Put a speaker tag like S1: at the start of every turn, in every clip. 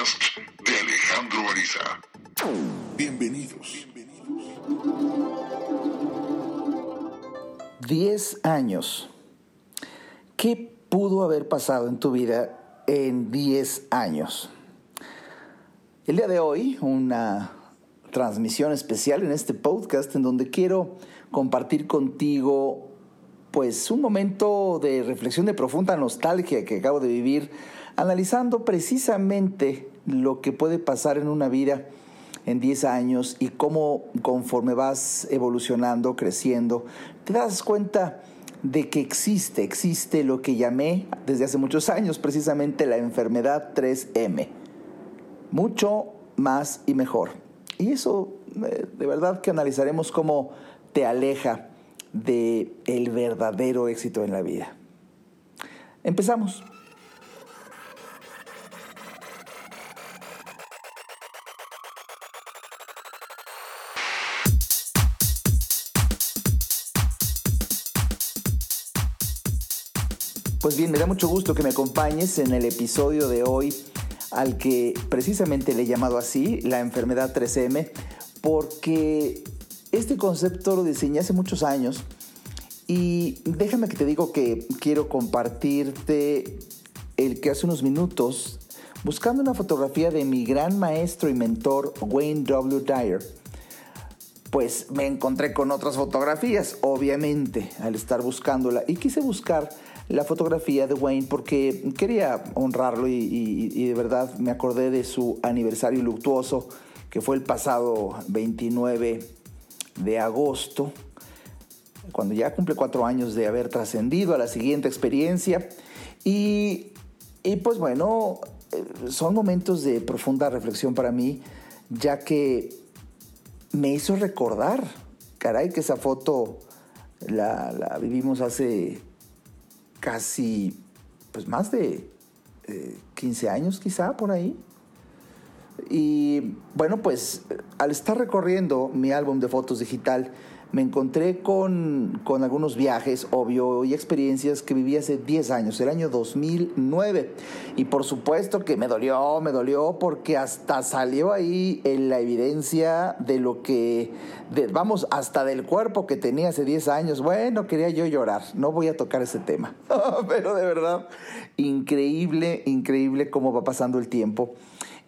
S1: podcast de Alejandro Ariza. Bienvenidos.
S2: Diez años. ¿Qué pudo haber pasado en tu vida en 10 años? El día de hoy, una transmisión especial en este podcast en donde quiero compartir contigo pues un momento de reflexión de profunda nostalgia que acabo de vivir analizando precisamente lo que puede pasar en una vida en 10 años y cómo conforme vas evolucionando, creciendo, te das cuenta de que existe, existe lo que llamé desde hace muchos años precisamente la enfermedad 3M. Mucho más y mejor. Y eso eh, de verdad que analizaremos cómo te aleja de el verdadero éxito en la vida. Empezamos. Pues bien, me da mucho gusto que me acompañes en el episodio de hoy al que precisamente le he llamado así, la enfermedad 3M, porque este concepto lo diseñé hace muchos años y déjame que te digo que quiero compartirte el que hace unos minutos, buscando una fotografía de mi gran maestro y mentor Wayne W. Dyer, pues me encontré con otras fotografías, obviamente, al estar buscándola. Y quise buscar la fotografía de Wayne porque quería honrarlo y, y de verdad me acordé de su aniversario luctuoso, que fue el pasado 29 de agosto, cuando ya cumple cuatro años de haber trascendido a la siguiente experiencia. Y, pues bueno, eh, son momentos de profunda reflexión para mí, ya que me hizo recordar, caray, que esa foto la, vivimos hace casi, pues más de 15 eh, años quizá por ahí. Y bueno, pues al estar recorriendo mi álbum de fotos digital, me encontré con, algunos viajes, obvio, y experiencias que viví hace 10 años, el año 2009. Y por supuesto que me dolió, me dolió porque hasta salió ahí en la evidencia de lo que, vamos, hasta del cuerpo que tenía hace 10 años. Bueno, quería yo llorar, no voy a tocar ese tema. Pero de verdad, increíble, increíble cómo va pasando el tiempo.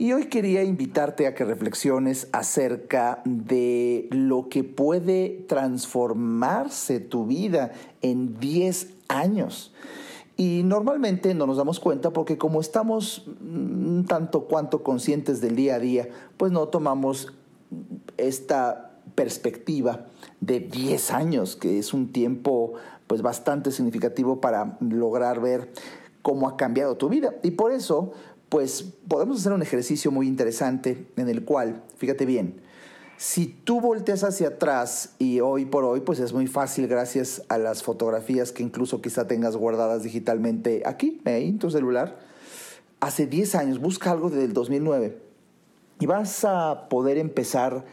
S2: Y hoy quería invitarte a que reflexiones acerca de lo que puede transformarse tu vida en 10 años. Y normalmente no nos damos cuenta porque como estamos mm, tanto cuanto conscientes del día a día, pues no tomamos esta perspectiva de 10 años, que es un tiempo pues bastante significativo para lograr ver cómo ha cambiado tu vida. Y por eso pues podemos hacer un ejercicio muy interesante en el cual, fíjate bien, si tú volteas hacia atrás y hoy por hoy, pues es muy fácil gracias a las fotografías que incluso quizá tengas guardadas digitalmente aquí, ahí en tu celular, hace 10 años, busca algo del 2009 y vas a poder empezar,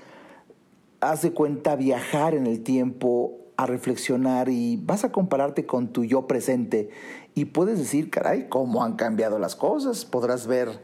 S2: haz de cuenta, viajar en el tiempo, a reflexionar y vas a compararte con tu yo presente y puedes decir, caray, cómo han cambiado las cosas. Podrás ver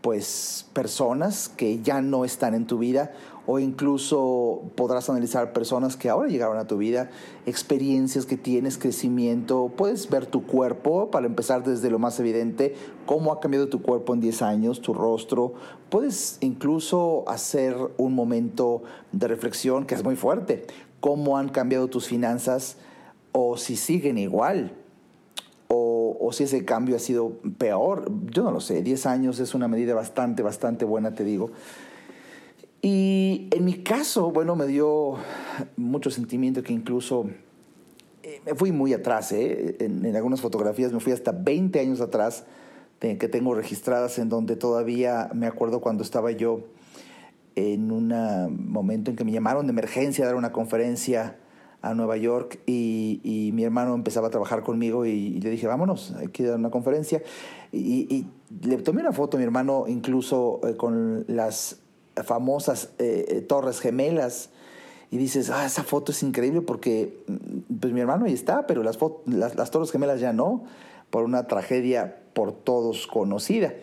S2: pues personas que ya no están en tu vida o incluso podrás analizar personas que ahora llegaron a tu vida, experiencias que tienes, crecimiento, puedes ver tu cuerpo, para empezar desde lo más evidente, cómo ha cambiado tu cuerpo en 10 años, tu rostro, puedes incluso hacer un momento de reflexión que es muy fuerte, cómo han cambiado tus finanzas o si siguen igual o, si ese cambio ha sido peor. Yo no lo sé, 10 años es una medida bastante, bastante buena, te digo. Y en mi caso, bueno, me dio mucho sentimiento que incluso eh, me fui muy atrás, ¿eh? en, algunas fotografías me fui hasta 20 años atrás que tengo registradas en donde todavía me acuerdo cuando estaba yo en un momento en que me llamaron de emergencia a dar una conferencia a Nueva York y, mi hermano empezaba a trabajar conmigo y, le dije, vámonos, hay que dar una conferencia. Y, le tomé una foto a mi hermano incluso eh, con las famosas eh, eh, torres gemelas y dices, ah, esa foto es increíble porque mm, pues mi hermano ahí está, pero las, las, las torres gemelas ya no, por una tragedia por todos conocida.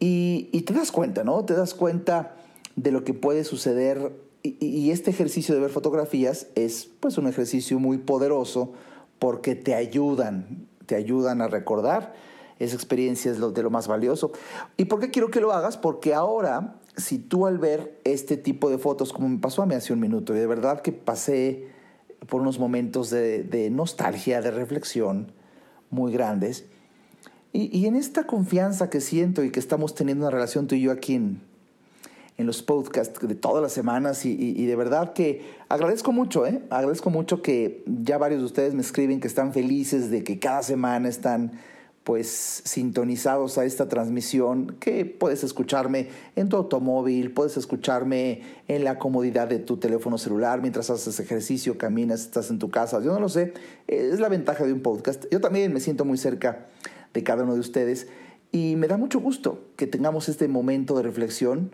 S2: Y, te das cuenta, ¿no? Te das cuenta de lo que puede suceder y, este ejercicio de ver fotografías es pues un ejercicio muy poderoso porque te ayudan, te ayudan a recordar. Esa experiencia es lo, de lo más valioso. ¿Y por qué quiero que lo hagas? Porque ahora, si tú al ver este tipo de fotos, como me pasó a mí hace un minuto, y de verdad que pasé por unos momentos de, nostalgia, de reflexión muy grandes, y, en esta confianza que siento y que estamos teniendo una relación tú y yo aquí en, en los podcasts de todas las semanas y, de verdad que agradezco mucho, ¿eh? agradezco mucho que ya varios de ustedes me escriben que están felices de que cada semana están pues sintonizados a esta transmisión, que puedes escucharme en tu automóvil, puedes escucharme en la comodidad de tu teléfono celular mientras haces ejercicio, caminas, estás en tu casa, yo no lo sé, es la ventaja de un podcast. Yo también me siento muy cerca de cada uno de ustedes y me da mucho gusto que tengamos este momento de reflexión,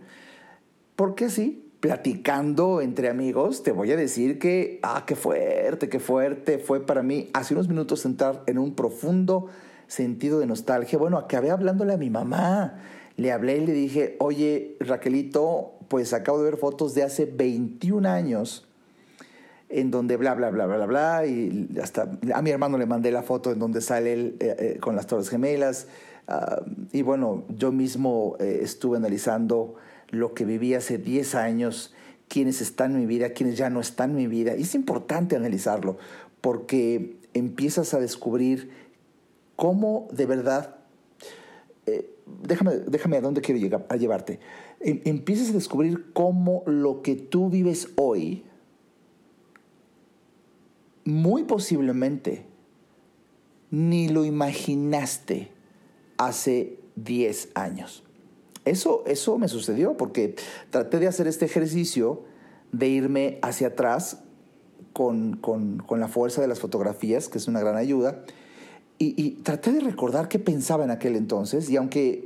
S2: porque sí, platicando entre amigos, te voy a decir que, ah, qué fuerte, qué fuerte fue para mí hace unos minutos entrar en un profundo sentido de nostalgia. Bueno, acabé hablándole a mi mamá. Le hablé y le dije, oye, Raquelito, pues acabo de ver fotos de hace 21 años en donde bla, bla, bla, bla, bla, bla, y hasta a mi hermano le mandé la foto en donde sale él eh, eh, con las Torres Gemelas, ah, y bueno, yo mismo eh, estuve analizando lo que viví hace 10 años, quiénes están en mi vida, quiénes ya no están en mi vida, y es importante analizarlo, porque empiezas a descubrir cómo de verdad, eh, déjame, déjame a dónde quiero llegar, a llevarte, em, empiezas a descubrir cómo lo que tú vives hoy, muy posiblemente, ni lo imaginaste hace 10 años. Eso, eso me sucedió porque traté de hacer este ejercicio de irme hacia atrás con, con la fuerza de las fotografías, que es una gran ayuda, y, traté de recordar qué pensaba en aquel entonces, y aunque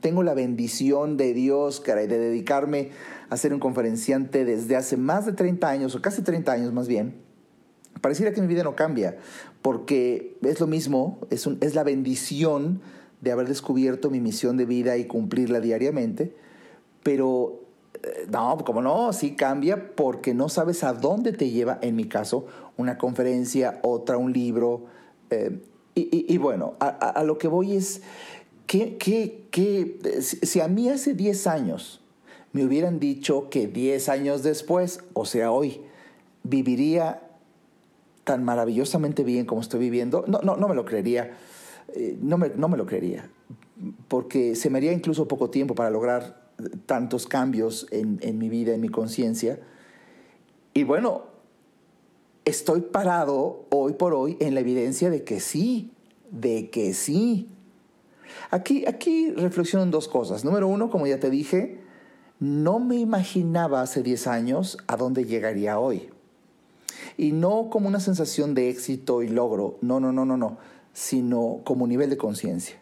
S2: tengo la bendición de Dios, caray, de dedicarme a ser un conferenciante desde hace más de 30 años, o casi 30 años más bien, pareciera que mi vida no cambia, porque es lo mismo, es, es la bendición de haber descubierto mi misión de vida y cumplirla diariamente, pero eh, no, como no, sí cambia porque no sabes a dónde te lleva, en mi caso, una conferencia, otra, un libro, eh, y, bueno, a, lo que voy es que, si a mí hace 10 años me hubieran dicho que 10 años después, o sea, hoy, viviría tan maravillosamente bien como estoy viviendo, no, no, no me lo creería. Eh, no, me, no me lo creería. Porque se me haría incluso poco tiempo para lograr tantos cambios en, en mi vida, en mi conciencia. Y bueno, estoy parado hoy por hoy en la evidencia de que sí, de que sí. Aquí, aquí reflexiono dos cosas. Número uno, como ya te dije, no me imaginaba hace 10 años a dónde llegaría hoy. Y no como una sensación de éxito y logro, no, no, no, no, no, sino como nivel de conciencia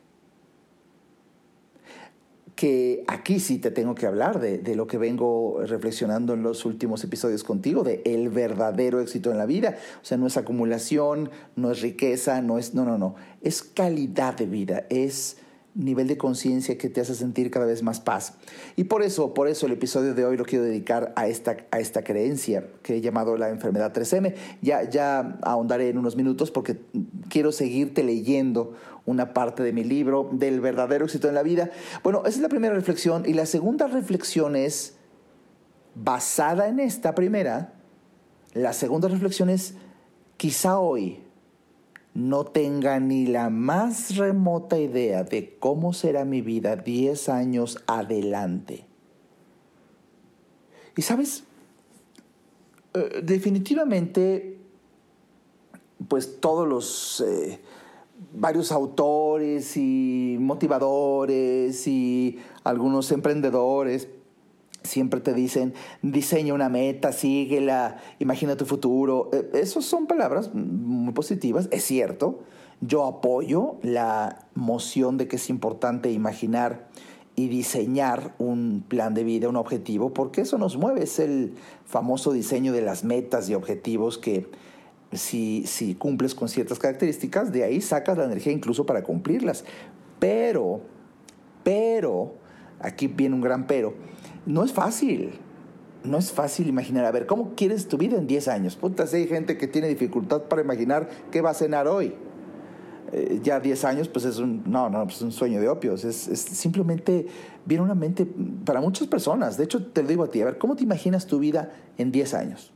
S2: que aquí sí te tengo que hablar de, lo que vengo reflexionando en los últimos episodios contigo, de el verdadero éxito en la vida. O sea, no es acumulación, no es riqueza, no es, no, no, no, es calidad de vida, es nivel de conciencia que te hace sentir cada vez más paz. Y por eso, por eso el episodio de hoy lo quiero dedicar a esta, a esta creencia que he llamado la enfermedad 3M. Ya, ya ahondaré en unos minutos porque quiero seguirte leyendo una parte de mi libro del verdadero éxito en la vida. Bueno, esa es la primera reflexión. Y la segunda reflexión es, basada en esta primera, la segunda reflexión es, quizá hoy, no tenga ni la más remota idea de cómo será mi vida 10 años adelante. Y sabes, eh, definitivamente, pues todos los eh, varios autores y motivadores y algunos emprendedores siempre te dicen, diseña una meta, síguela, imagina tu futuro. Eh, Esas son palabras muy positivas, es cierto. Yo apoyo la moción de que es importante imaginar y diseñar un plan de vida, un objetivo, porque eso nos mueve, es el famoso diseño de las metas y objetivos que si, si cumples con ciertas características, de ahí sacas la energía incluso para cumplirlas. Pero, pero, aquí viene un gran pero, no es fácil. No es fácil imaginar, a ver, ¿cómo quieres tu vida en 10 años? Puta, hay gente que tiene dificultad para imaginar qué va a cenar hoy. Eh, ya 10 años, pues es un, no, no, pues un sueño de opios. Es, es, simplemente, viene una mente para muchas personas. De hecho, te lo digo a ti, a ver, ¿cómo te imaginas tu vida en 10 años?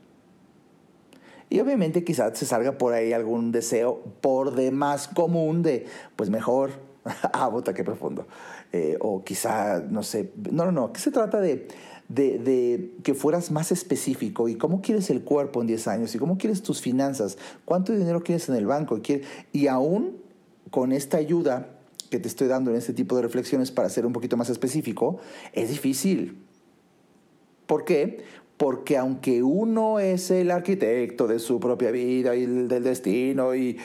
S2: Y obviamente quizás se salga por ahí algún deseo por demás común de, pues mejor, ah, bota, qué profundo. Eh, o quizá, no sé, no, no, no, ¿qué se trata de, de, de, que fueras más específico y cómo quieres el cuerpo en 10 años y cómo quieres tus finanzas, cuánto dinero quieres en el banco y, y aún con esta ayuda que te estoy dando en este tipo de reflexiones para ser un poquito más específico, es difícil. ¿Por qué? Porque aunque uno es el arquitecto de su propia vida y del destino, y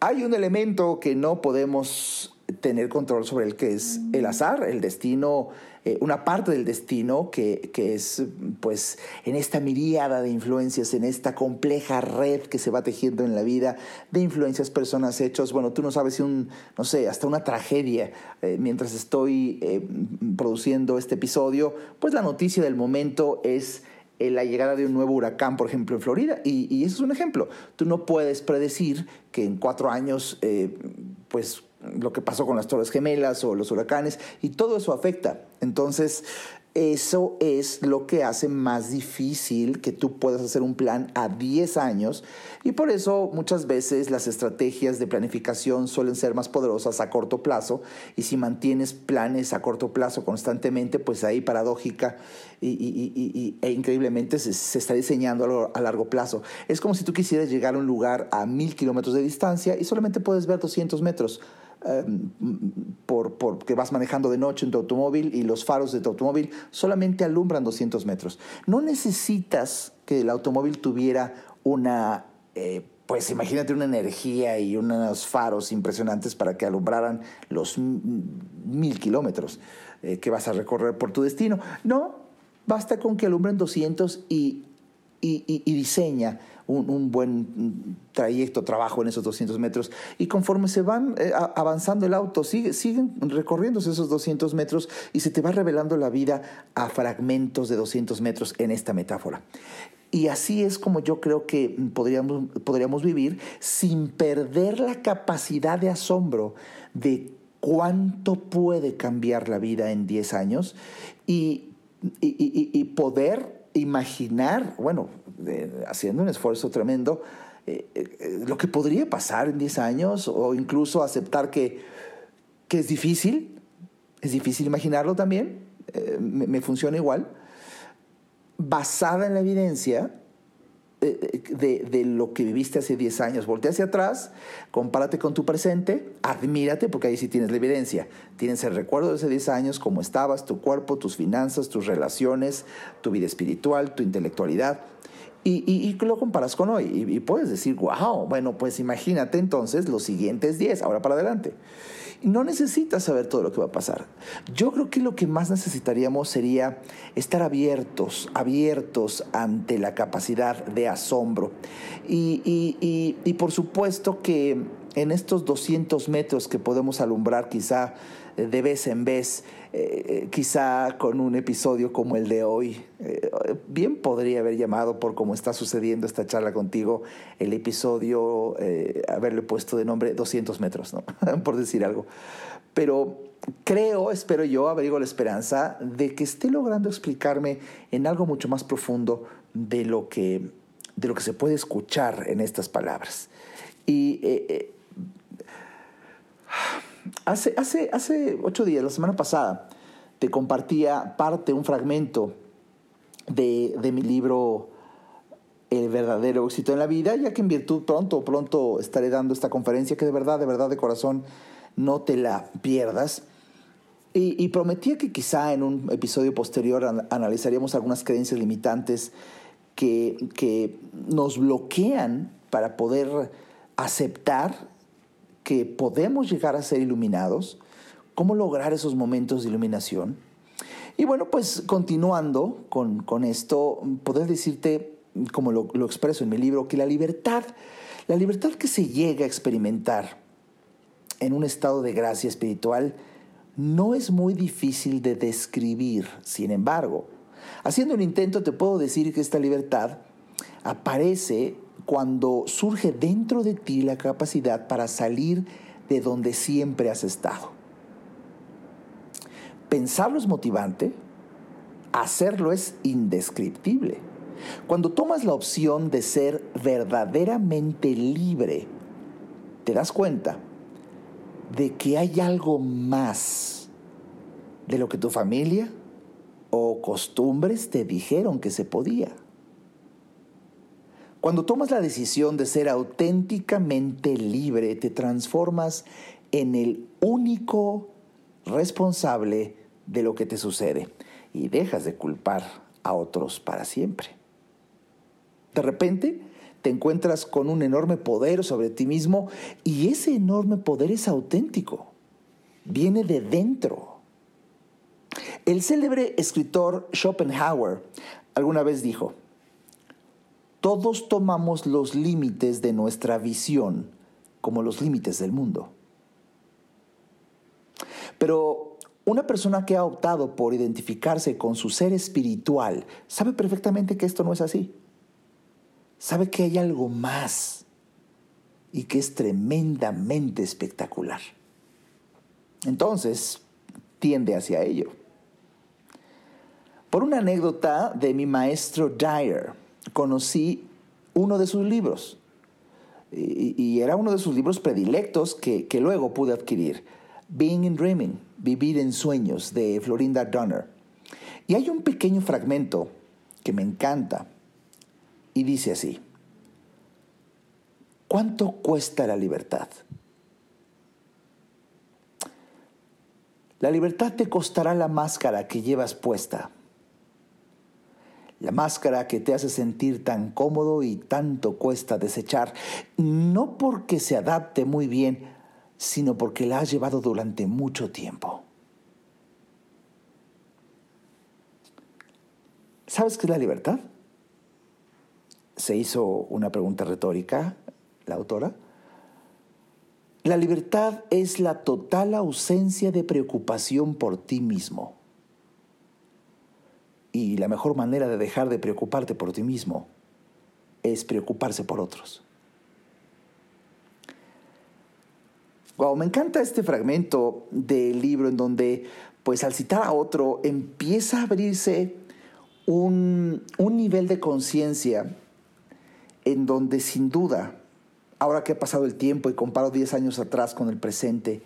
S2: hay un elemento que no podemos tener control sobre el que es el azar, el destino, eh, una parte del destino que, que, es pues en esta miríada de influencias, en esta compleja red que se va tejiendo en la vida de influencias, personas, hechos, bueno, tú no sabes si un, no sé, hasta una tragedia, eh, mientras estoy eh, produciendo este episodio, pues la noticia del momento es la llegada de un nuevo huracán, por ejemplo, en Florida. Y, y, eso es un ejemplo. Tú no puedes predecir que en cuatro años, pues lo que pasó con las Torres Gemelas o los huracanes, y todo eso afecta. Entonces, eso es lo que hace más difícil que tú puedas hacer un plan a 10 años y por eso muchas veces las estrategias de planificación suelen ser más poderosas a corto plazo y si mantienes planes a corto plazo constantemente, pues ahí paradójica y, e increíblemente se, se, está diseñando a largo plazo. Es como si tú quisieras llegar a un lugar a mil kilómetros de distancia y solamente puedes ver 200 metros. Em, por, porque vas manejando de noche en tu automóvil y los faros de tu automóvil solamente alumbran 200 metros. No necesitas que el automóvil tuviera una, eh, pues imagínate una energía y unos faros impresionantes para que alumbraran los mil kilómetros eh, que vas a recorrer por tu destino. No, basta con que alumbren 200 y, y, y, y diseña un, buen trayecto, trabajo en esos 200 metros. Y conforme se van eh, avanzando el auto, sigue, siguen recorriéndose esos 200 metros y se te va revelando la vida a fragmentos de 200 metros en esta metáfora. Y así es como yo creo que podríamos, podríamos vivir sin perder la capacidad de asombro de cuánto puede cambiar la vida en 10 años y, y poder imaginar, bueno, haciendo un esfuerzo tremendo, eh, eh, lo que podría pasar en 10 años o incluso aceptar que, que es difícil, es difícil imaginarlo también, eh, me, funciona igual, basada en la evidencia de, de, lo que viviste hace 10 años. Voltea hacia atrás, compárate con tu presente, admírate, porque ahí sí tienes la evidencia. Tienes el recuerdo de hace 10 años, cómo estabas, tu cuerpo, tus finanzas, tus relaciones, tu vida espiritual, tu intelectualidad. Y, y, lo comparas con hoy y, puedes decir, wow, bueno, pues imagínate entonces los siguientes 10, ahora para adelante. No necesitas saber todo lo que va a pasar. Yo creo que lo que más necesitaríamos sería estar abiertos, abiertos ante la capacidad de asombro. Y, y por supuesto que en estos 200 metros que podemos alumbrar quizá de vez en vez, eh, quizá con un episodio como el de hoy. Eh, bien podría haber llamado por cómo está sucediendo esta charla contigo el episodio, eh, haberle puesto de nombre 200 metros, ¿no? por decir algo. Pero creo, espero yo, abrigo la esperanza de que esté logrando explicarme en algo mucho más profundo de lo que, de lo que se puede escuchar en estas palabras. Y Hace, hace, hace ocho días, la semana pasada, te compartía parte, un fragmento de, de mi libro El verdadero éxito en la vida, ya que en virtud pronto, pronto estaré dando esta conferencia que de verdad, de verdad, de corazón, no te la pierdas. Y, prometía que quizá en un episodio posterior analizaríamos algunas creencias limitantes que, que nos bloquean para poder aceptar que podemos llegar a ser iluminados, cómo lograr esos momentos de iluminación. Y bueno, pues continuando con, esto, poder decirte, como lo, lo, expreso en mi libro, que la libertad, la libertad que se llega a experimentar en un estado de gracia espiritual, no es muy difícil de describir. Sin embargo, haciendo un intento te puedo decir que esta libertad aparece cuando surge dentro de ti la capacidad para salir de donde siempre has estado. Pensarlo es motivante, hacerlo es indescriptible. Cuando tomas la opción de ser verdaderamente libre, te das cuenta de que hay algo más de lo que tu familia o costumbres te dijeron que se podía. Cuando tomas la decisión de ser auténticamente libre, te transformas en el único responsable de lo que te sucede y dejas de culpar a otros para siempre. De repente te encuentras con un enorme poder sobre ti mismo y ese enorme poder es auténtico, viene de dentro. El célebre escritor Schopenhauer alguna vez dijo, todos tomamos los límites de nuestra visión como los límites del mundo. Pero una persona que ha optado por identificarse con su ser espiritual sabe perfectamente que esto no es así. Sabe que hay algo más y que es tremendamente espectacular. Entonces, tiende hacia ello. Por una anécdota de mi maestro Dyer, conocí uno de sus libros. Y, era uno de sus libros predilectos que, que luego pude adquirir. Being in Dreaming, Vivir en Sueños, de Florinda Donner. Y hay un pequeño fragmento que me encanta y dice así, ¿cuánto cuesta la libertad? La libertad te costará la máscara que llevas puesta la máscara que te hace sentir tan cómodo y tanto cuesta desechar, no porque se adapte muy bien, sino porque la has llevado durante mucho tiempo. ¿Sabes qué es la libertad? Se hizo una pregunta retórica la autora. La libertad es la total ausencia de preocupación por ti mismo. Y la mejor manera de dejar de preocuparte por ti mismo es preocuparse por otros. Wow, me encanta este fragmento del libro en donde, pues al citar a otro, empieza a abrirse un, un nivel de conciencia en donde sin duda, ahora que ha pasado el tiempo y comparo 10 años atrás con el presente,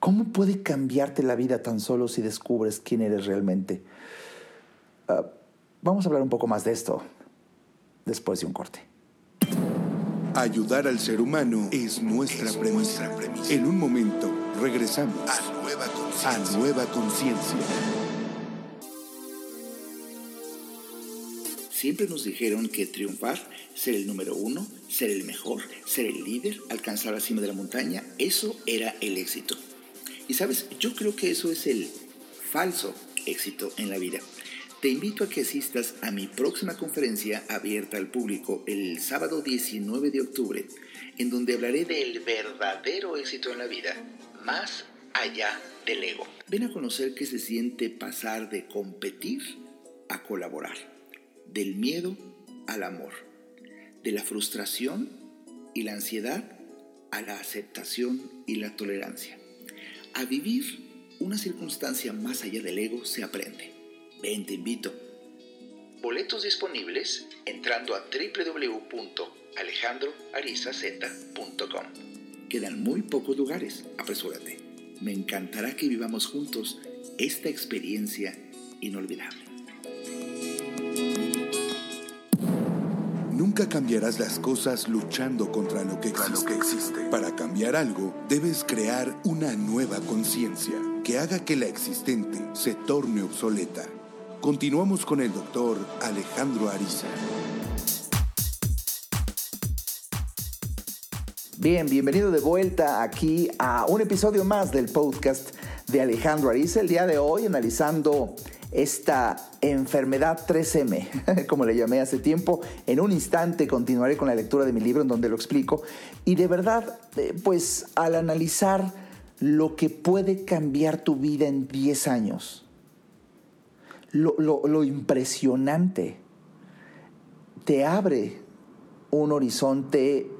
S2: ¿cómo puede cambiarte la vida tan solo si descubres quién eres realmente? Ah, vamos a hablar un poco más de esto después de un corte.
S1: Ayudar al ser humano es nuestra, premisa. En un momento regresamos a Nueva Conciencia.
S2: Siempre nos dijeron que triunfar, ser el número uno, ser el mejor, ser el líder, alcanzar la cima de la montaña, eso era el éxito. Y sabes, yo creo que eso es el falso éxito en la vida. Te invito a que asistas a mi próxima conferencia abierta al público el sábado 19 de octubre, en donde hablaré del verdadero éxito en la vida, más allá del ego. Ven a conocer qué se siente pasar de competir a colaborar, del miedo al amor, de la frustración y la ansiedad a la aceptación y la tolerancia. A vivir una circunstancia más allá del ego se aprende. Ven, te invito. Boletos disponibles entrando a www.alejandroarizaz.com. Quedan muy pocos lugares, apresúrate. Me encantará que vivamos juntos esta experiencia inolvidable.
S1: Nunca cambiarás las cosas luchando contra lo que existe. Para cambiar algo, debes crear una nueva conciencia que haga que la existente se torne obsoleta. Continuamos con el doctor Alejandro Ariza.
S2: Bien, bienvenido de vuelta aquí a un episodio más del podcast de Alejandro Ariza. El día de hoy analizando esta enfermedad 3M, como le llamé hace tiempo. En un instante continuaré con la lectura de mi libro en donde lo explico. Y de verdad, eh, pues al analizar lo que puede cambiar tu vida en 10 años. Lo, lo, impresionante. Te abre un horizonte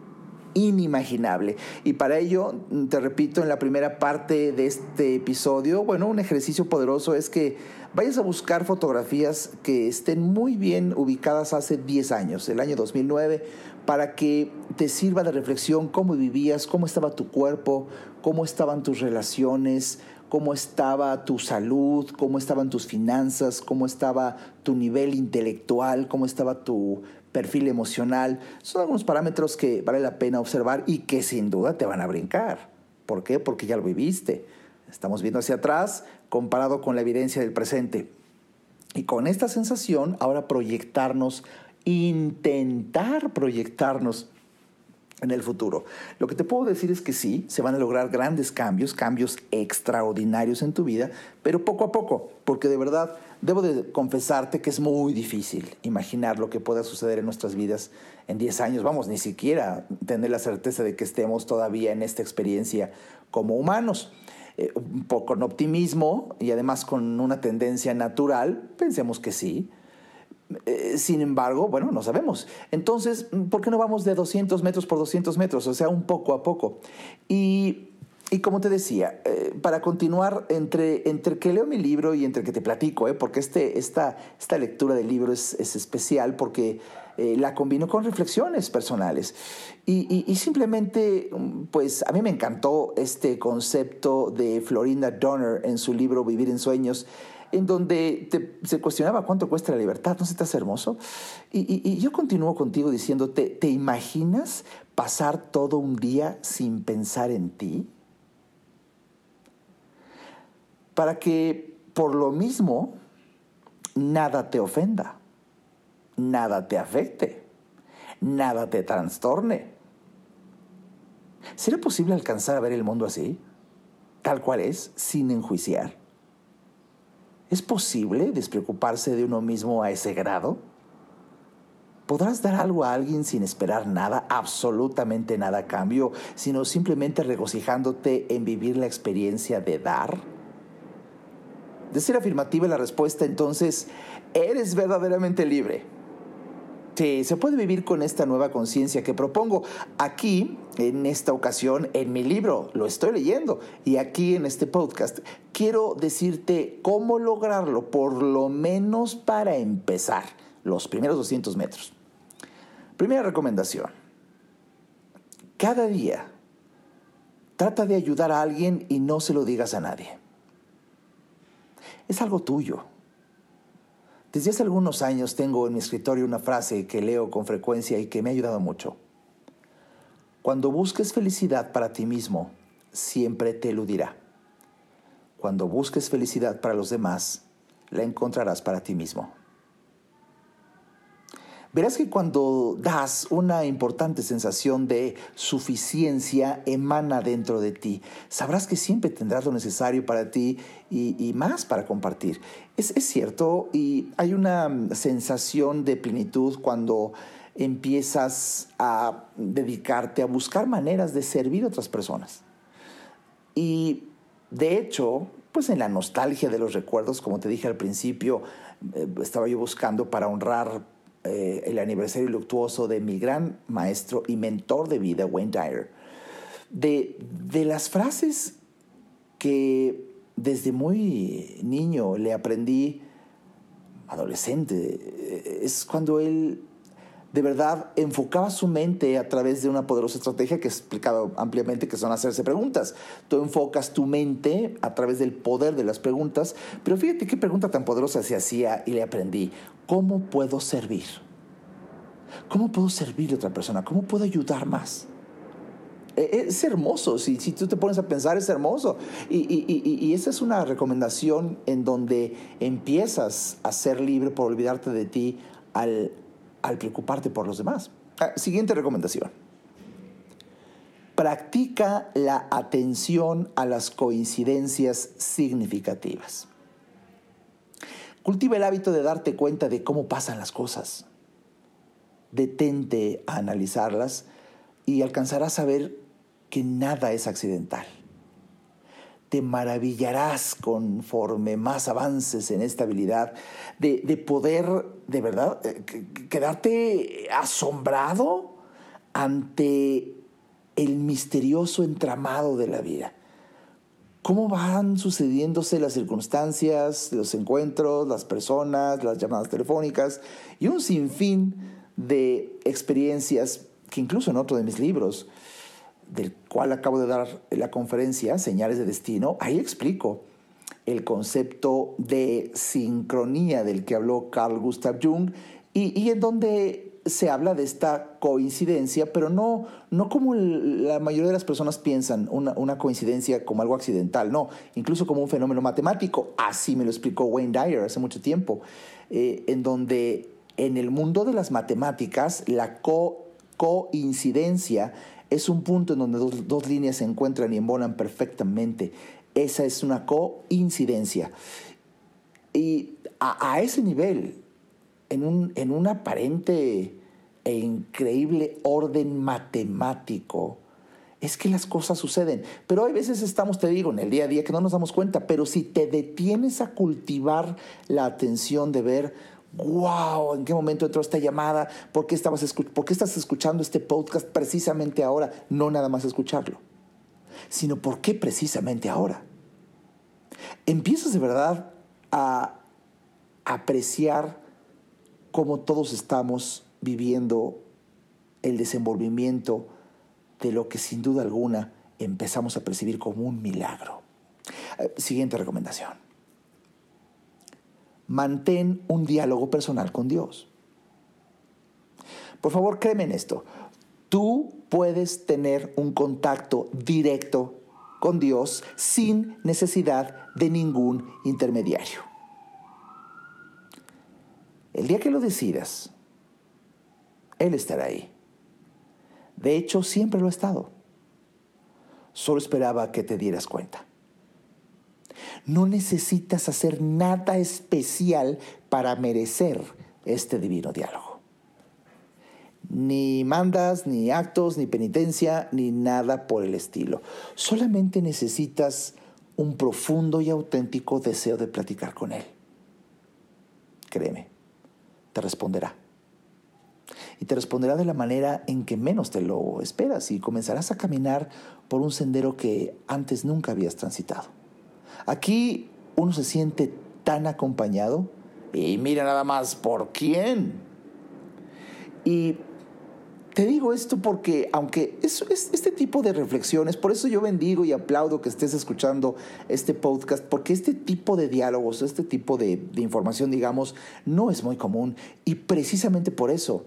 S2: inimaginable. Y para ello, te repito, en la primera parte de este episodio, bueno, un ejercicio poderoso es que vayas a buscar fotografías que estén muy bien ubicadas hace 10 años, el año 2009, para que te sirva de reflexión cómo vivías, cómo estaba tu cuerpo, cómo estaban tus relaciones, cómo estaba tu salud, cómo estaban tus finanzas, cómo estaba tu nivel intelectual, cómo estaba tu perfil emocional. Son algunos parámetros que vale la pena observar y que sin duda te van a brincar. ¿Por qué? Porque ya lo viviste. Estamos viendo hacia atrás comparado con la evidencia del presente. Y con esta sensación, ahora proyectarnos intentar proyectarnos en el futuro. Lo que te puedo decir es que sí, se van a lograr grandes cambios, cambios extraordinarios en tu vida, pero poco a poco, porque de verdad debo de confesarte que es muy difícil imaginar lo que pueda suceder en nuestras vidas en 10 años. Vamos, ni siquiera tener la certeza de que estemos todavía en esta experiencia como humanos. Eh, con optimismo y además con una tendencia natural, pensemos que sí, eh, sin embargo, bueno, no sabemos. Entonces, ¿por qué no vamos de 200 metros por 200 metros? O sea, un poco a poco. Y, como te decía, eh, para continuar, entre, entre que leo mi libro y entre que te platico, eh, porque este, esta, esta lectura del libro es, especial porque la combino con reflexiones personales. Y, y, simplemente, pues a mí me encantó este concepto de Florinda Donner en su libro Vivir en Sueños en donde se cuestionaba cuánto cuesta la libertad, ¿no se te hermoso? Y, yo continúo contigo diciéndote, ¿te imaginas pasar todo un día sin pensar en ti? Para que por lo mismo nada te ofenda, nada te afecte, nada te trastorne. ¿Será posible alcanzar a ver el mundo así, tal cual es, sin enjuiciar? ¿Es posible despreocuparse de uno mismo a ese grado? ¿Podrás dar algo a alguien sin esperar nada, absolutamente nada a cambio, sino simplemente regocijándote en vivir la experiencia de dar? De ser afirmativa la respuesta, entonces, eres verdaderamente libre. Sí, se puede vivir con esta nueva conciencia que propongo. Aquí, en esta ocasión, en mi libro, lo estoy leyendo, y aquí en este podcast, quiero decirte cómo lograrlo, por lo menos para empezar, los primeros 200 metros. Primera recomendación. Cada día, trata de ayudar a alguien y no se lo digas a nadie. Es algo tuyo desde hace algunos años tengo en mi escritorio una frase que leo con frecuencia y que me ha ayudado mucho. Cuando busques felicidad para ti mismo, siempre te eludirá. Cuando busques felicidad para los demás, la encontrarás para ti mismo. Verás que cuando das una importante sensación de suficiencia emana dentro de ti. Sabrás que siempre tendrás lo necesario para ti y, más para compartir. Es, es cierto y hay una sensación de plenitud cuando empiezas a dedicarte a buscar maneras de servir a otras personas. Y de hecho, pues en la nostalgia de los recuerdos, como te dije al principio, eh, estaba yo buscando para honrar eh, el aniversario luctuoso de mi gran maestro y mentor de vida, Wayne Dyer, de, de las frases que desde muy niño le aprendí, adolescente, es cuando él de verdad enfocaba su mente a través de una poderosa estrategia que he explicado ampliamente, que son hacerse preguntas. Tú enfocas tu mente a través del poder de las preguntas, pero fíjate qué pregunta tan poderosa se hacía y le aprendí. ¿Cómo puedo servir? ¿Cómo puedo servir a otra persona? ¿Cómo puedo ayudar más? E, es hermoso, si, si tú te pones a pensar, es hermoso. Y, y, y, esa es una recomendación en donde empiezas a ser libre por olvidarte de ti al, al preocuparte por los demás. Ah, siguiente recomendación. Practica la atención a las coincidencias significativas. Cultiva el hábito de darte cuenta de cómo pasan las cosas. Detente a analizarlas y alcanzarás a ver que nada es accidental. Te maravillarás conforme más avances en esta habilidad de, de poder, de verdad, eh, quedarte asombrado ante el misterioso entramado de la vida. ¿Cómo van sucediéndose las circunstancias, los encuentros, las personas, las llamadas telefónicas y un sinfín de experiencias que incluso en otro de mis libros, del cual acabo de dar la conferencia, Señales de Destino, ahí explico el concepto de sincronía del que habló Carl Gustav Jung y, y en donde se habla de esta coincidencia, pero no, no como la mayoría de las personas piensan, una, coincidencia como algo accidental, no, incluso como un fenómeno matemático. Así me lo explicó Wayne Dyer hace mucho tiempo, eh, en donde en el mundo de las matemáticas la coincidencia es un punto en donde dos, líneas se encuentran y embonan perfectamente. Esa es una coincidencia. Y a ese nivel, en un, en un aparente e increíble orden matemático, es que las cosas suceden. Pero hay veces estamos, te digo, en el día a día que no nos damos cuenta, pero si te detienes a cultivar la atención de ver, wow, ¿en qué momento entró esta llamada? ¿Por qué, ¿Por qué estás escuchando este podcast precisamente ahora? No nada más escucharlo, sino por qué precisamente ahora. Empiezas de verdad a apreciar cómo todos estamos viviendo el desenvolvimiento de lo que sin duda alguna empezamos a percibir como un milagro. Eh, siguiente recomendación. Mantén un diálogo personal con Dios. Por favor, créeme en esto. Tú puedes tener un contacto directo con Dios sin necesidad de ningún intermediario. El día que lo decidas, Él estará ahí. De hecho, siempre lo ha estado. Solo esperaba que te dieras cuenta. No necesitas hacer nada especial para merecer este divino diálogo. Ni mandas, ni actos, ni penitencia, ni nada por el estilo. Solamente necesitas un profundo y auténtico deseo de platicar con Él. Créeme te responderá. Y te responderá de la manera en que menos te lo esperas y comenzarás a caminar por un sendero que antes nunca habías transitado. Aquí uno se siente tan acompañado y mira nada más por quién. Y te digo esto porque, aunque es, este tipo de reflexiones, por eso yo bendigo y aplaudo que estés escuchando este podcast, porque este tipo de diálogos, este tipo de, de información, digamos, no es muy común. Y precisamente por eso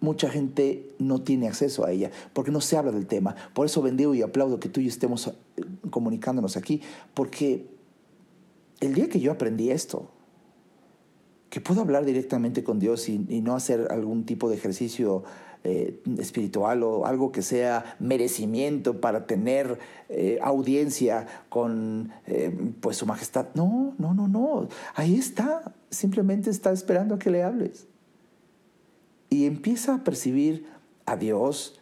S2: mucha gente no tiene acceso a ella, porque no se habla del tema. Por eso bendigo y aplaudo que tú y yo estemos eh, comunicándonos aquí, porque el día que yo aprendí esto, que puedo hablar directamente con Dios y, no hacer algún tipo de ejercicio eh, espiritual o algo que sea merecimiento para tener eh, audiencia con eh, pues su majestad. No, no, no, no. Ahí está. Simplemente está esperando a que le hables. Y empieza a percibir a Dios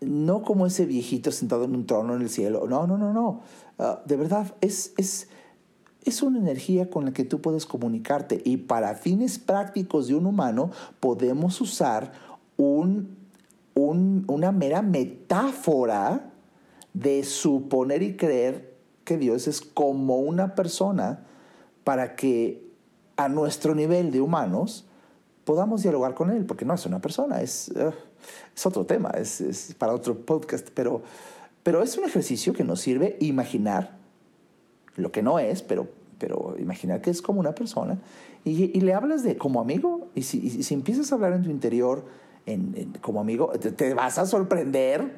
S2: no como ese viejito sentado en un trono en el cielo. No, no, no, no. Ah, de verdad, es, es es una energía con la que tú puedes comunicarte y para fines prácticos de un humano podemos usar un, una mera metáfora de suponer y creer que Dios es como una persona para que a nuestro nivel de humanos podamos dialogar con Él, porque no es una persona, es, eh, es otro tema, es, es, para otro podcast, pero, pero es un ejercicio que nos sirve imaginar lo que no es, pero, pero imaginar que es como una persona, y, le hablas de como amigo, y si, si, empiezas a hablar en tu interior en, como amigo, te, vas a sorprender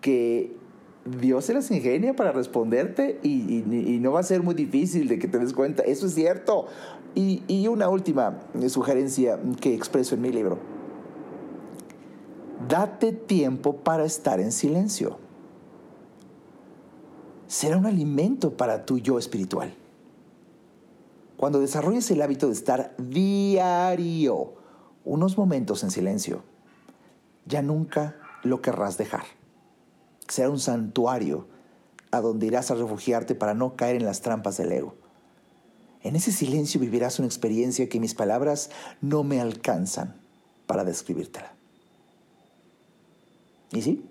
S2: que Dios se las ingenia para responderte y, y, no va a ser muy difícil de que te des cuenta, eso es cierto. Y, una última sugerencia que expreso en mi libro. Date tiempo para estar en silencio será un alimento para tu yo espiritual. Cuando desarrolles el hábito de estar diario unos momentos en silencio, ya nunca lo querrás dejar. Será un santuario a donde irás a refugiarte para no caer en las trampas del ego. En ese silencio vivirás una experiencia que mis palabras no me alcanzan para describírtela. ¿Y sí?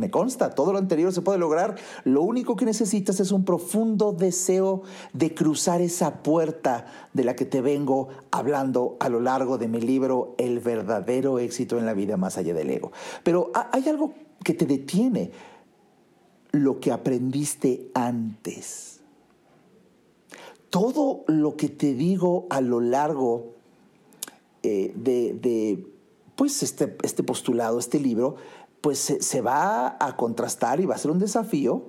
S2: Me consta, todo lo anterior se puede lograr. Lo único que necesitas es un profundo deseo de cruzar esa puerta de la que te vengo hablando a lo largo de mi libro El verdadero éxito en la vida más allá del ego. Pero hay algo que te detiene, lo que aprendiste antes. Todo lo que te digo a lo largo eh, de, pues este, este postulado, este libro, pues se, va a contrastar y va a ser un desafío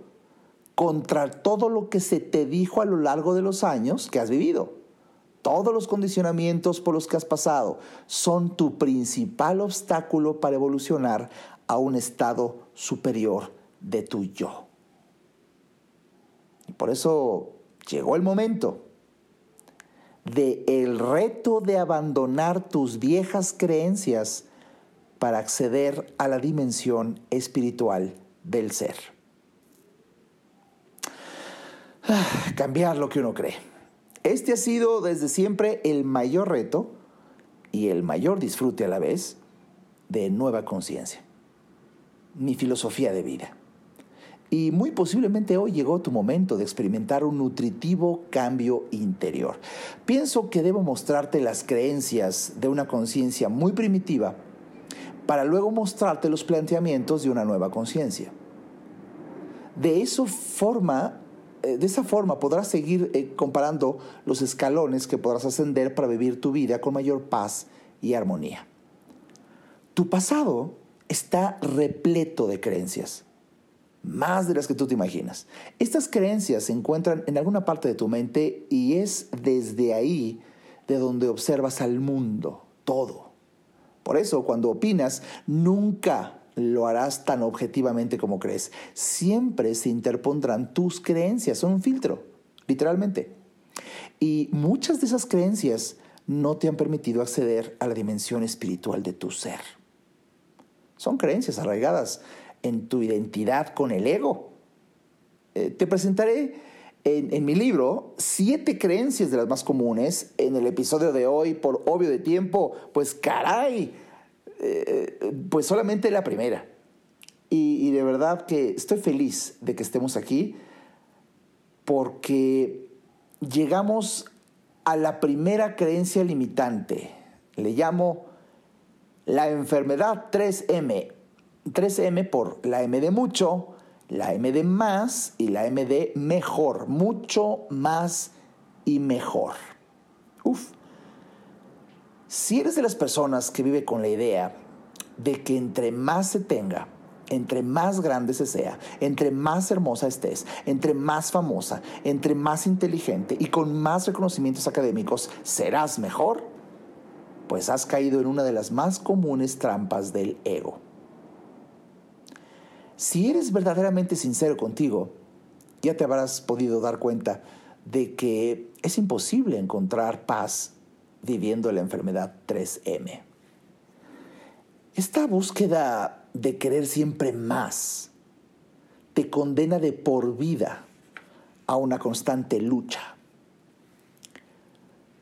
S2: contra todo lo que se te dijo a lo largo de los años que has vivido. Todos los condicionamientos por los que has pasado son tu principal obstáculo para evolucionar a un estado superior de tu yo. Y por eso llegó el momento de el reto de abandonar tus viejas creencias para acceder a la dimensión espiritual del ser. Ah, cambiar lo que uno cree. Este ha sido desde siempre el mayor reto y el mayor disfrute a la vez de nueva conciencia. Mi filosofía de vida. Y muy posiblemente hoy llegó tu momento de experimentar un nutritivo cambio interior. Pienso que debo mostrarte las creencias de una conciencia muy primitiva para luego mostrarte los planteamientos de una nueva conciencia. De, forma, eh, de esa forma podrás seguir eh, comparando los escalones que podrás ascender para vivir tu vida con mayor paz y armonía. Tu pasado está repleto de creencias, más de las que tú te imaginas. Estas creencias se encuentran en alguna parte de tu mente y es desde ahí de donde observas al mundo, todo. Por eso, cuando opinas, nunca lo harás tan objetivamente como crees. Siempre se interpondrán tus creencias, son un filtro, literalmente. Y muchas de esas creencias no te han permitido acceder a la dimensión espiritual de tu ser. Son creencias arraigadas en tu identidad con el ego. Eh, te presentaré en, mi libro siete creencias de las más comunes. En el episodio de hoy, por obvio de tiempo, pues caray, eh, pues solamente la primera. Y, y de verdad que estoy feliz de que estemos aquí porque llegamos a la primera creencia limitante. Le llamo la enfermedad 3M. 3M por la M de mucho, la M de más y la M de mejor. Mucho más y mejor. Uf. Si eres de las personas que vive con la idea de que entre más se tenga, entre más grande se sea, entre más hermosa estés, entre más famosa, entre más inteligente y con más reconocimientos académicos, serás mejor, pues has caído en una de las más comunes trampas del ego. Si eres verdaderamente sincero contigo, ya te habrás podido dar cuenta de que es imposible encontrar paz viviendo la enfermedad 3M. Esta búsqueda de querer siempre más te condena de por vida a una constante lucha.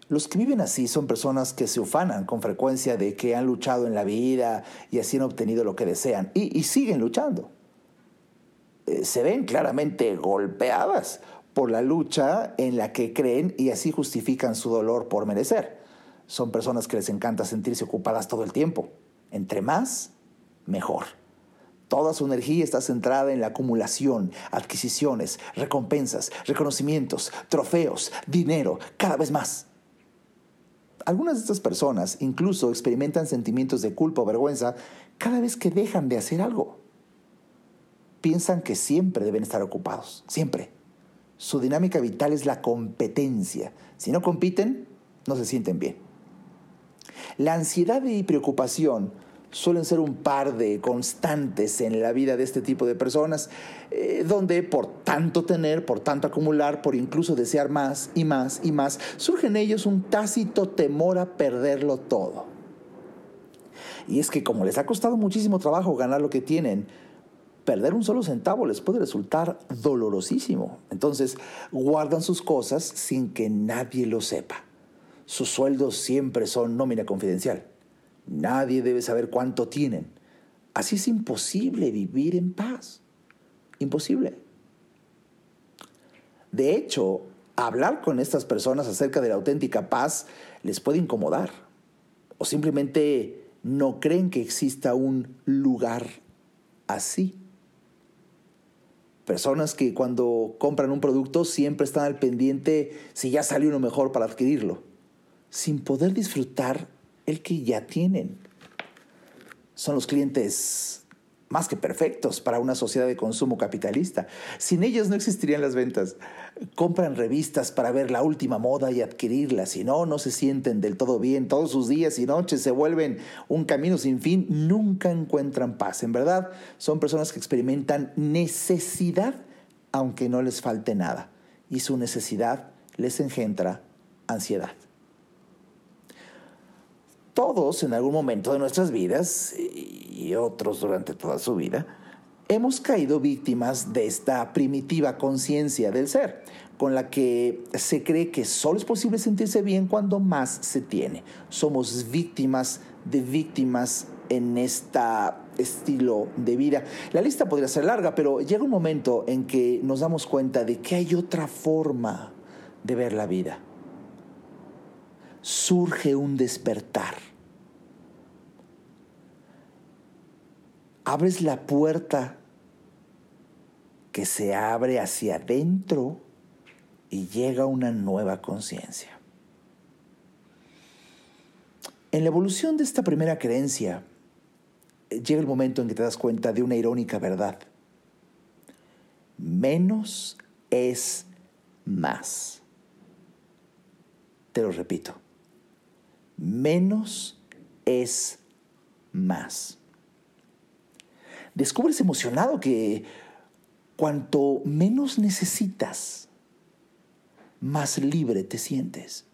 S2: Los que viven así son personas que se ufanan con frecuencia de que han luchado en la vida y así han obtenido lo que desean y, siguen luchando. Eh, se ven claramente golpeadas por la lucha en la que creen y así justifican su dolor por merecer. Son personas que les encanta sentirse ocupadas todo el tiempo. Entre más, mejor. Toda su energía está centrada en la acumulación, adquisiciones, recompensas, reconocimientos, trofeos, dinero, cada vez más. Algunas de estas personas incluso experimentan sentimientos de culpa o vergüenza cada vez que dejan de hacer algo piensan que siempre deben estar ocupados, siempre. Su dinámica vital es la competencia. Si no compiten, no se sienten bien. La ansiedad y preocupación suelen ser un par de constantes en la vida de este tipo de personas, eh, donde por tanto tener, por tanto acumular, por incluso desear más y más y más, surge en ellos un tácito temor a perderlo todo. Y es que como les ha costado muchísimo trabajo ganar lo que tienen, perder un solo centavo les puede resultar dolorosísimo. Entonces, guardan sus cosas sin que nadie lo sepa. Sus sueldos siempre son nómina confidencial. Nadie debe saber cuánto tienen. Así es imposible vivir en paz. Imposible. De hecho, hablar con estas personas acerca de la auténtica paz les puede incomodar. O simplemente no creen que exista un lugar así. Personas que cuando compran un producto siempre están al pendiente si ya salió uno mejor para adquirirlo, sin poder disfrutar el que ya tienen. Son los clientes más que perfectos para una sociedad de consumo capitalista. Sin ellos no existirían las ventas. Compran revistas para ver la última moda y adquirirla. Si no, no se sienten del todo bien. Todos sus días y noches se vuelven un camino sin fin. Nunca encuentran paz. En verdad, son personas que experimentan necesidad aunque no les falte nada. Y su necesidad les engendra ansiedad todos en algún momento de nuestras vidas, y otros durante toda su vida, hemos caído víctimas de esta primitiva conciencia del ser, con la que se cree que solo es posible sentirse bien cuando más se tiene. Somos víctimas de víctimas en este estilo de vida. La lista podría ser larga, pero llega un momento en que nos damos cuenta de que hay otra forma de ver la vida. Surge un despertar abres la puerta que se abre hacia adentro y llega una nueva conciencia. En la evolución de esta primera creencia, llega el momento en que te das cuenta de una irónica verdad. Menos es más. Te lo repito. Menos es más descubres emocionado que cuanto menos necesitas, más libre te sientes.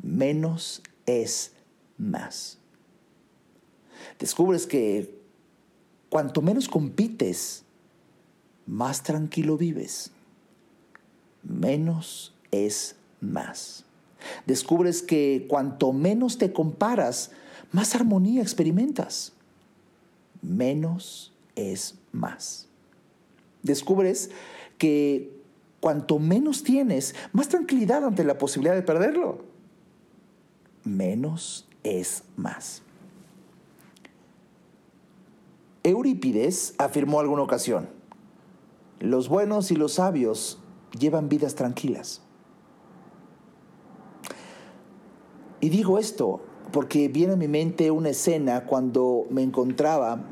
S2: Menos es más. Descubres que cuanto menos compites, más tranquilo vives. Menos es más. Descubres que cuanto menos te comparas, más armonía experimentas menos es más. Descubres que cuanto menos tienes, más tranquilidad ante la posibilidad de perderlo. Menos es más. Eurípides afirmó alguna ocasión, los buenos y los sabios llevan vidas tranquilas. Y digo esto porque viene a mi mente una escena cuando me encontraba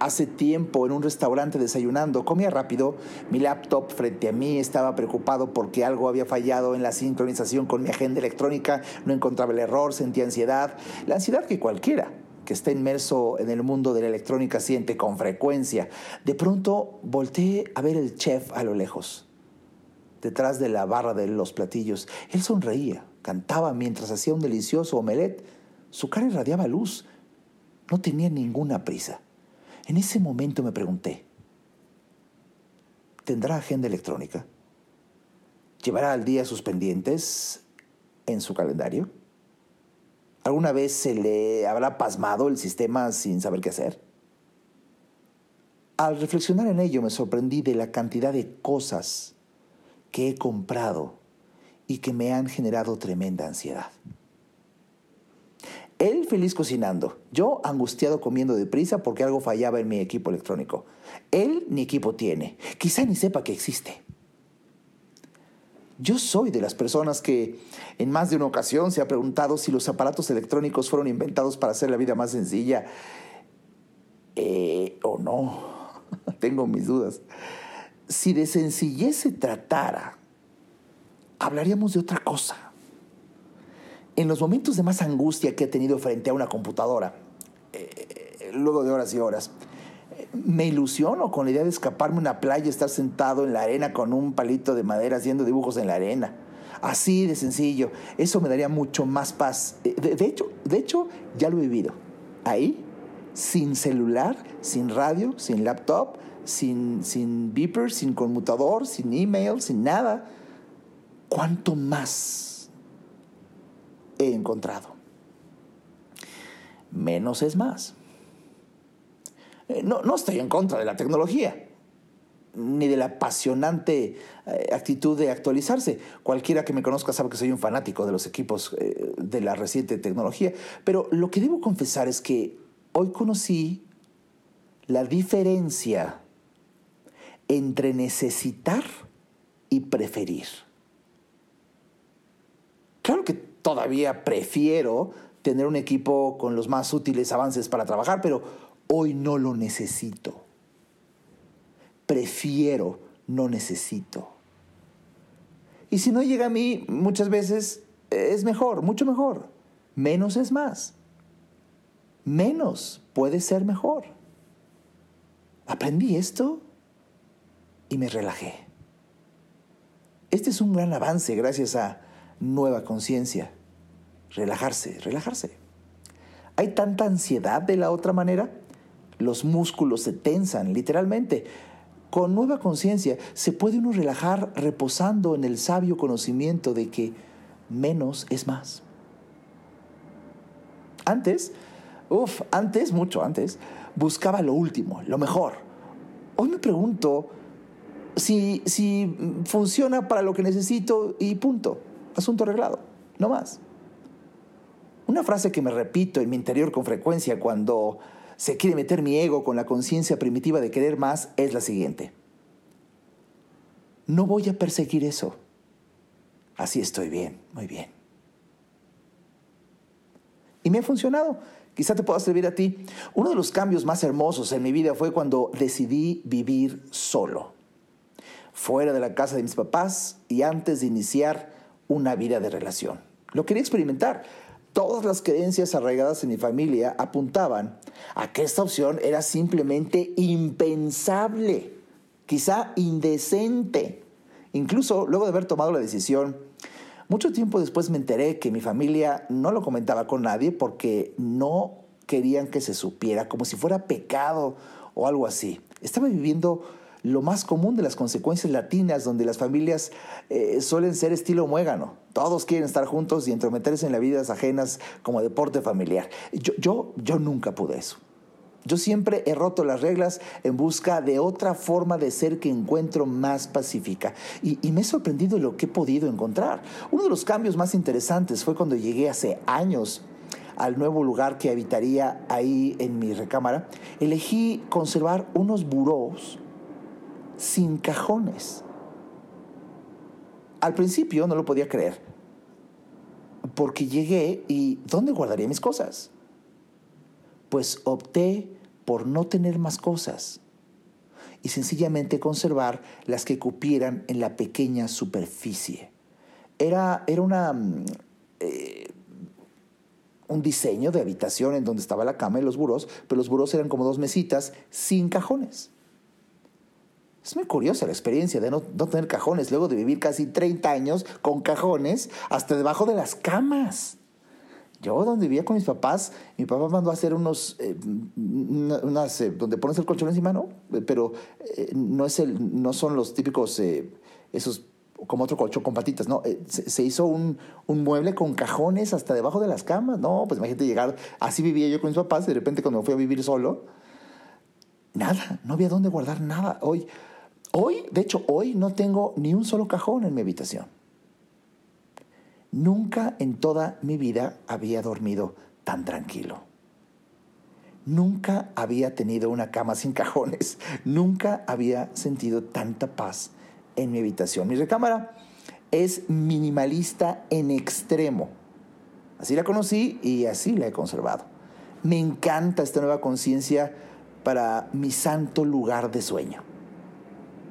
S2: hace tiempo en un restaurante desayunando. Comía rápido, mi laptop frente a mí estaba preocupado porque algo había fallado en la sincronización con mi agenda electrónica, no encontraba el error, sentía ansiedad, la ansiedad que cualquiera que está inmerso en el mundo de la electrónica siente con frecuencia. De pronto volteé a ver el chef a lo lejos, detrás de la barra de los platillos. Él sonreía, cantaba mientras hacía un delicioso omelette. Su cara irradiaba luz. No tenía ninguna prisa. En ese momento me pregunté, ¿tendrá agenda electrónica? ¿Llevará al día sus pendientes en su calendario? ¿Alguna vez se le habrá pasmado el sistema sin saber qué hacer? Al reflexionar en ello me sorprendí de la cantidad de cosas que he comprado y que me han generado tremenda ansiedad. Él feliz cocinando, yo angustiado comiendo deprisa porque algo fallaba en mi equipo electrónico. Él ni equipo tiene, quizá ni sepa que existe. Yo soy de las personas que en más de una ocasión se ha preguntado si los aparatos electrónicos fueron inventados para hacer la vida más sencilla eh, o no. Tengo mis dudas. Si de sencillez se tratara, hablaríamos de otra cosa en los momentos de más angustia que he tenido frente a una computadora, eh, luego de horas y horas, me ilusiono con la idea de escaparme a una playa, estar sentado en la arena con un palito de madera haciendo dibujos en la arena. Así de sencillo. Eso me daría mucho más paz. Eh, de, hecho, de hecho, ya lo he vivido. Ahí, sin celular, sin radio, sin laptop, sin, sin beeper, sin conmutador, sin email, sin nada. ¿Cuánto más he encontrado? Menos es más. Eh, no, no estoy en contra de la tecnología ni de la apasionante eh, actitud de actualizarse. Cualquiera que me conozca sabe que soy un fanático de los equipos eh, de la reciente tecnología. Pero lo que debo confesar es que hoy conocí la diferencia entre necesitar y preferir. Claro que todavía prefiero tener un equipo con los más útiles avances para trabajar, pero hoy no lo necesito prefiero, no necesito. Y si no llega a mí, muchas veces es mejor, mucho mejor. Menos es más. Menos puede ser mejor. Aprendí esto y me relajé. Este es un gran avance gracias a nueva conciencia. Relajarse, relajarse. Hay tanta ansiedad de la otra manera. Los músculos se tensan, literalmente. Con nueva conciencia se puede uno relajar reposando en el sabio conocimiento de que menos es más. Antes, uff, antes, mucho antes, buscaba lo último, lo mejor. Hoy me pregunto si, si funciona para lo que necesito y punto. Asunto arreglado, no más. Una frase que me repito en mi interior con frecuencia cuando se quiere meter mi ego con la conciencia primitiva de querer más es la siguiente. No voy a perseguir eso. Así estoy bien, muy bien. Y me ha funcionado. Quizá te pueda servir a ti. Uno de los cambios más hermosos en mi vida fue cuando decidí vivir solo, fuera de la casa de mis papás y antes de iniciar una vida de relación. Lo quería experimentar Todas las creencias arraigadas en mi familia apuntaban a que esta opción era simplemente impensable, quizá indecente. Incluso luego de haber tomado la decisión, mucho tiempo después me enteré que mi familia no lo comentaba con nadie porque no querían que se supiera, como si fuera pecado o algo así. Estaba viviendo lo más común de las consecuencias latinas, donde las familias eh, suelen ser estilo muégano. Todos quieren estar juntos y entrometerse en las vidas ajenas como deporte familiar. Yo, yo, yo nunca pude eso. Yo siempre he roto las reglas en busca de otra forma de ser que encuentro más pacífica. Y, me he sorprendido lo que he podido encontrar. Uno de los cambios más interesantes fue cuando llegué hace años al nuevo lugar que habitaría ahí en mi recámara. Elegí conservar unos burós sin cajones. Al principio no lo podía creer, porque llegué y ¿dónde guardaría mis cosas? Pues opté por no tener más cosas y sencillamente conservar las que cupieran en la pequeña superficie. Era, era una, mm, eh, un diseño de habitación en donde estaba la cama y los burós, pero los burós eran como dos mesitas sin cajones. Es muy curiosa la experiencia de no, tener cajones, luego de vivir casi 30 años con cajones hasta debajo de las camas. Yo donde vivía con mis papás, mi papá mandó a hacer unos, eh, unas, eh, donde pones el colchón encima, ¿no? Pero eh, no, es el, no son los típicos, esos como otro colchón con patitas, ¿no? Se, se, hizo un, un, mueble con cajones hasta debajo de las camas, ¿no? Pues imagínate llegar, así vivía yo con mis papás, y de repente cuando me fui a vivir solo, nada, no había dónde guardar nada. Hoy, Hoy, de hecho, hoy no tengo ni un solo cajón en mi habitación. Nunca en toda mi vida había dormido tan tranquilo. Nunca había tenido una cama sin cajones. Nunca había sentido tanta paz en mi habitación. Mi recámara es minimalista en extremo. Así la conocí y así la he conservado. Me encanta esta nueva conciencia para mi santo lugar de sueño.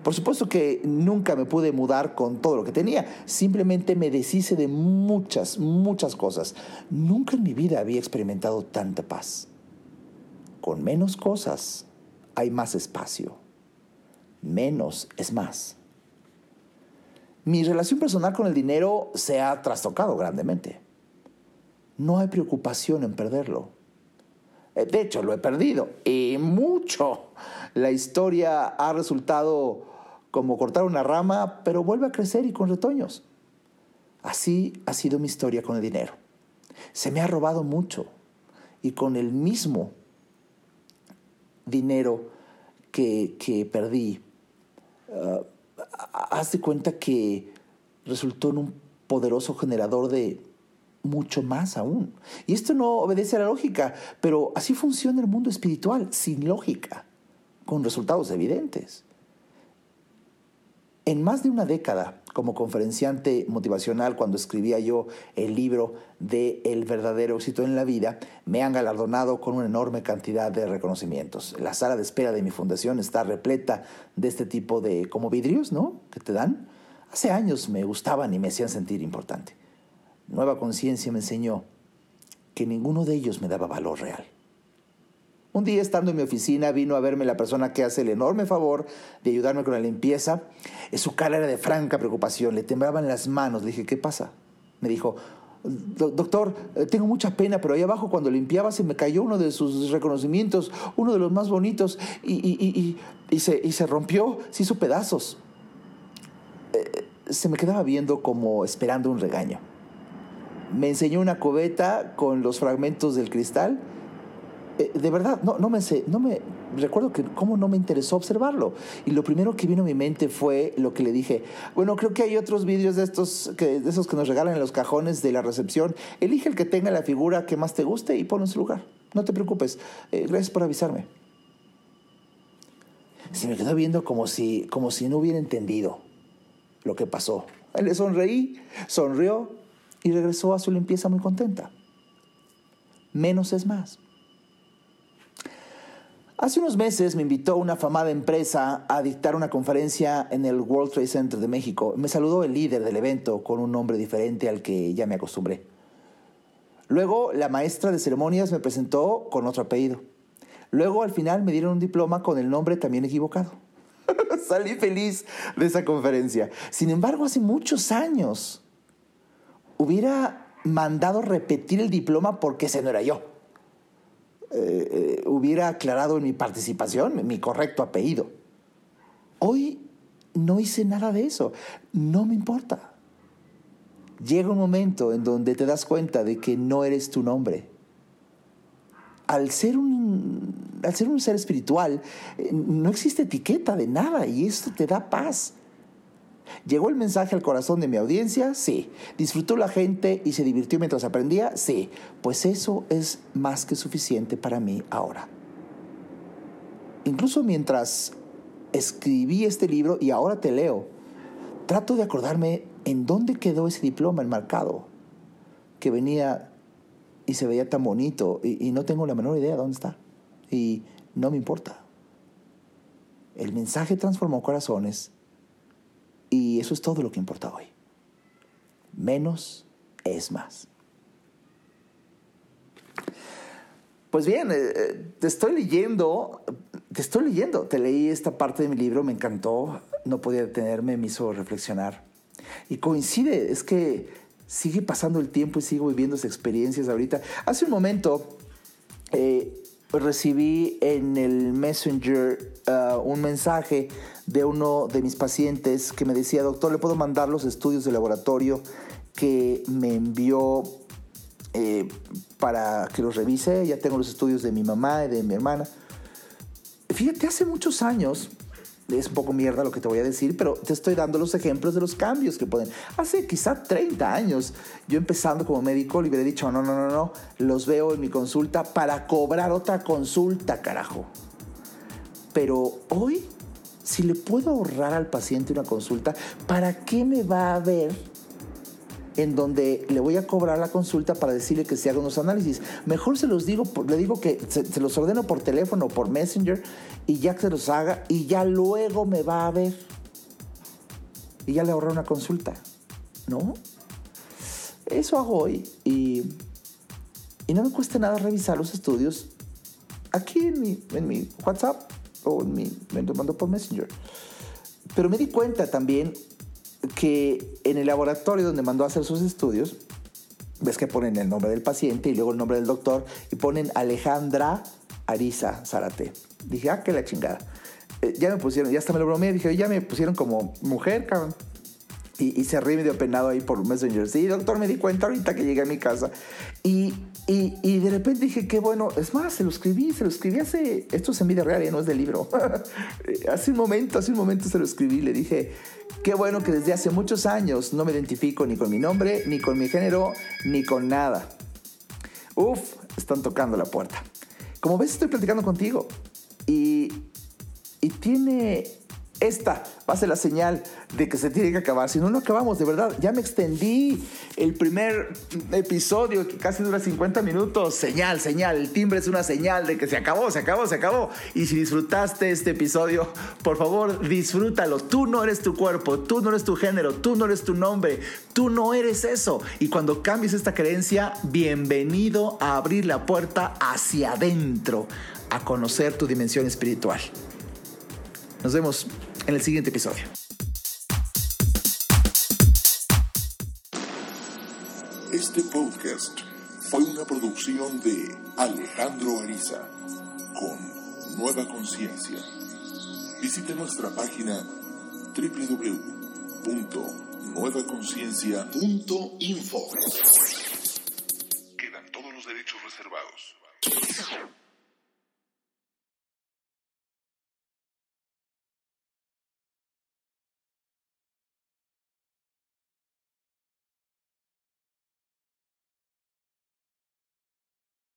S2: Por supuesto que nunca me pude mudar con todo lo que tenía, simplemente me deshice de muchas, muchas cosas. Nunca en mi vida había experimentado tanta paz. Con menos cosas hay más espacio. Menos es más. Mi relación personal con el dinero se ha trastocado grandemente. No hay preocupación en perderlo. Eh, de hecho, lo he perdido. Y mucho. La historia ha resultado como cortar una rama, pero vuelve a crecer y con retoños. Así ha sido mi historia con el dinero. Se me ha robado mucho y con el mismo dinero que, perdí, uh, haz de cuenta que resultó en un poderoso generador de mucho más aún. Y esto no obedece a la lógica, pero así funciona el mundo espiritual, sin lógica, con resultados evidentes. En más de una década, como conferenciante motivacional, cuando escribía yo el libro de El verdadero éxito en la vida, me han galardonado con una enorme cantidad de reconocimientos. La sala de espera de mi fundación está repleta de este tipo de, como vidrios, ¿no? Que te dan. Hace años me gustaban y me hacían sentir importante. Nueva conciencia me enseñó que ninguno de ellos me daba valor real. Un día estando en mi oficina vino a verme la persona que hace el enorme favor de ayudarme con la limpieza. Su cara era de franca preocupación, le temblaban las manos. Le dije, ¿qué pasa? Me dijo, doctor, eh, tengo mucha pena, pero ahí abajo cuando limpiaba se me cayó uno de sus reconocimientos, uno de los más bonitos, y, se, se, rompió, se hizo pedazos. Eh, se me quedaba viendo como esperando un regaño. Me enseñó una cubeta con los fragmentos del cristal eh, de verdad, no, no, me sé, no me recuerdo que cómo no me interesó observarlo. Y lo primero que vino a mi mente fue lo que le dije. Bueno, creo que hay otros vídeos de estos que, de esos que nos regalan en los cajones de la recepción. Elige el que tenga la figura que más te guste y ponlo en su lugar. No te preocupes. Eh, gracias por avisarme. Se me quedó viendo como si, como si no hubiera entendido lo que pasó. Le sonreí, sonrió y regresó a su limpieza muy contenta. Menos es más. Hace unos meses me invitó una afamada empresa a dictar una conferencia en el World Trade Center de México. Me saludó el líder del evento con un nombre diferente al que ya me acostumbré. Luego la maestra de ceremonias me presentó con otro apellido. Luego al final me dieron un diploma con el nombre también equivocado. Salí feliz de esa conferencia. Sin embargo, hace muchos años hubiera mandado repetir el diploma porque ese no era yo. Eh, eh, hubiera aclarado mi participación mi correcto apellido. Hoy no hice nada de eso. No me importa. Llega un momento en donde te das cuenta de que no eres tu nombre. Al ser un, al ser un ser espiritual, eh, no existe etiqueta de nada y esto te da paz. ¿Llegó el mensaje al corazón de mi audiencia? Sí. ¿Disfrutó la gente y se divirtió mientras aprendía? Sí. Pues eso es más que suficiente para mí ahora. Incluso mientras escribí este libro y ahora te leo, trato de acordarme en dónde quedó ese diploma enmarcado, que venía y se veía tan bonito y, no tengo la menor idea de dónde está. Y no me importa. El mensaje transformó corazones y eso es todo lo que importa hoy. Menos es más. Pues bien, eh, eh, te estoy leyendo, te estoy leyendo, te leí esta parte de mi libro, me encantó, no podía detenerme, me hizo reflexionar. Y coincide, es que sigue pasando el tiempo y sigo viviendo esas experiencias ahorita. Hace un momento eh, recibí en el Messenger uh, un mensaje de uno de mis pacientes que me decía, doctor, ¿le puedo mandar los estudios de laboratorio que me envió eh, para que los revise? Ya tengo los estudios de mi mamá y de mi hermana. Fíjate, hace muchos años, es poco mierda lo que te voy a decir, pero te estoy dando los ejemplos de los cambios que pueden. Hace quizá 30 años, yo empezando como médico, le hubiera dicho, no, no, no, no, los veo en mi consulta para cobrar otra consulta, carajo. Pero hoy si le puedo ahorrar al paciente una consulta, ¿para qué me va a ver en donde le voy a cobrar la consulta para decirle que se haga unos análisis? Mejor se los digo, le digo que se, los ordeno por teléfono o por Messenger y ya que se los haga y ya luego me va a ver. Y ya le ahorré una consulta, ¿no? Eso hago hoy y, no me cuesta nada revisar los estudios aquí en mi, en mi WhatsApp o me lo mandó por Messenger. Pero me di cuenta también que en el laboratorio donde mandó a hacer sus estudios, ves que ponen el nombre del paciente y luego el nombre del doctor y ponen Alejandra Ariza Zárate. Dije, ah, que la chingada. Eh, ya me pusieron, ya hasta me lo bromeé, dije, ya me pusieron como mujer, cabrón. Y, se ríe medio penado ahí por Messenger. Sí, doctor, me di cuenta ahorita que llegué a mi casa. Y, y, de repente dije, qué bueno. Es más, se lo escribí, se lo escribí hace. Esto es en vida real, ya no es del libro. hace un momento, hace un momento se lo escribí. Le dije, qué bueno que desde hace muchos años no me identifico ni con mi nombre, ni con mi género, ni con nada. Uf, están tocando la puerta. Como ves, estoy platicando contigo. Y, y tiene esta va a ser la señal de que se tiene que acabar. Si no, no acabamos, de verdad. Ya me extendí el primer episodio que casi dura 50 minutos. Señal, señal. El timbre es una señal de que se acabó, se acabó, se acabó. Y si disfrutaste este episodio, por favor, disfrútalo. Tú no eres tu cuerpo, tú no eres tu género, tú no eres tu nombre, tú no eres eso. Y cuando cambies esta creencia, bienvenido a abrir la puerta hacia adentro, a conocer tu dimensión espiritual. Nos vemos en el siguiente episodio.
S3: Este podcast fue una producción de Alejandro Ariza con Nueva Conciencia. Visite nuestra página www.nuevaconciencia.info.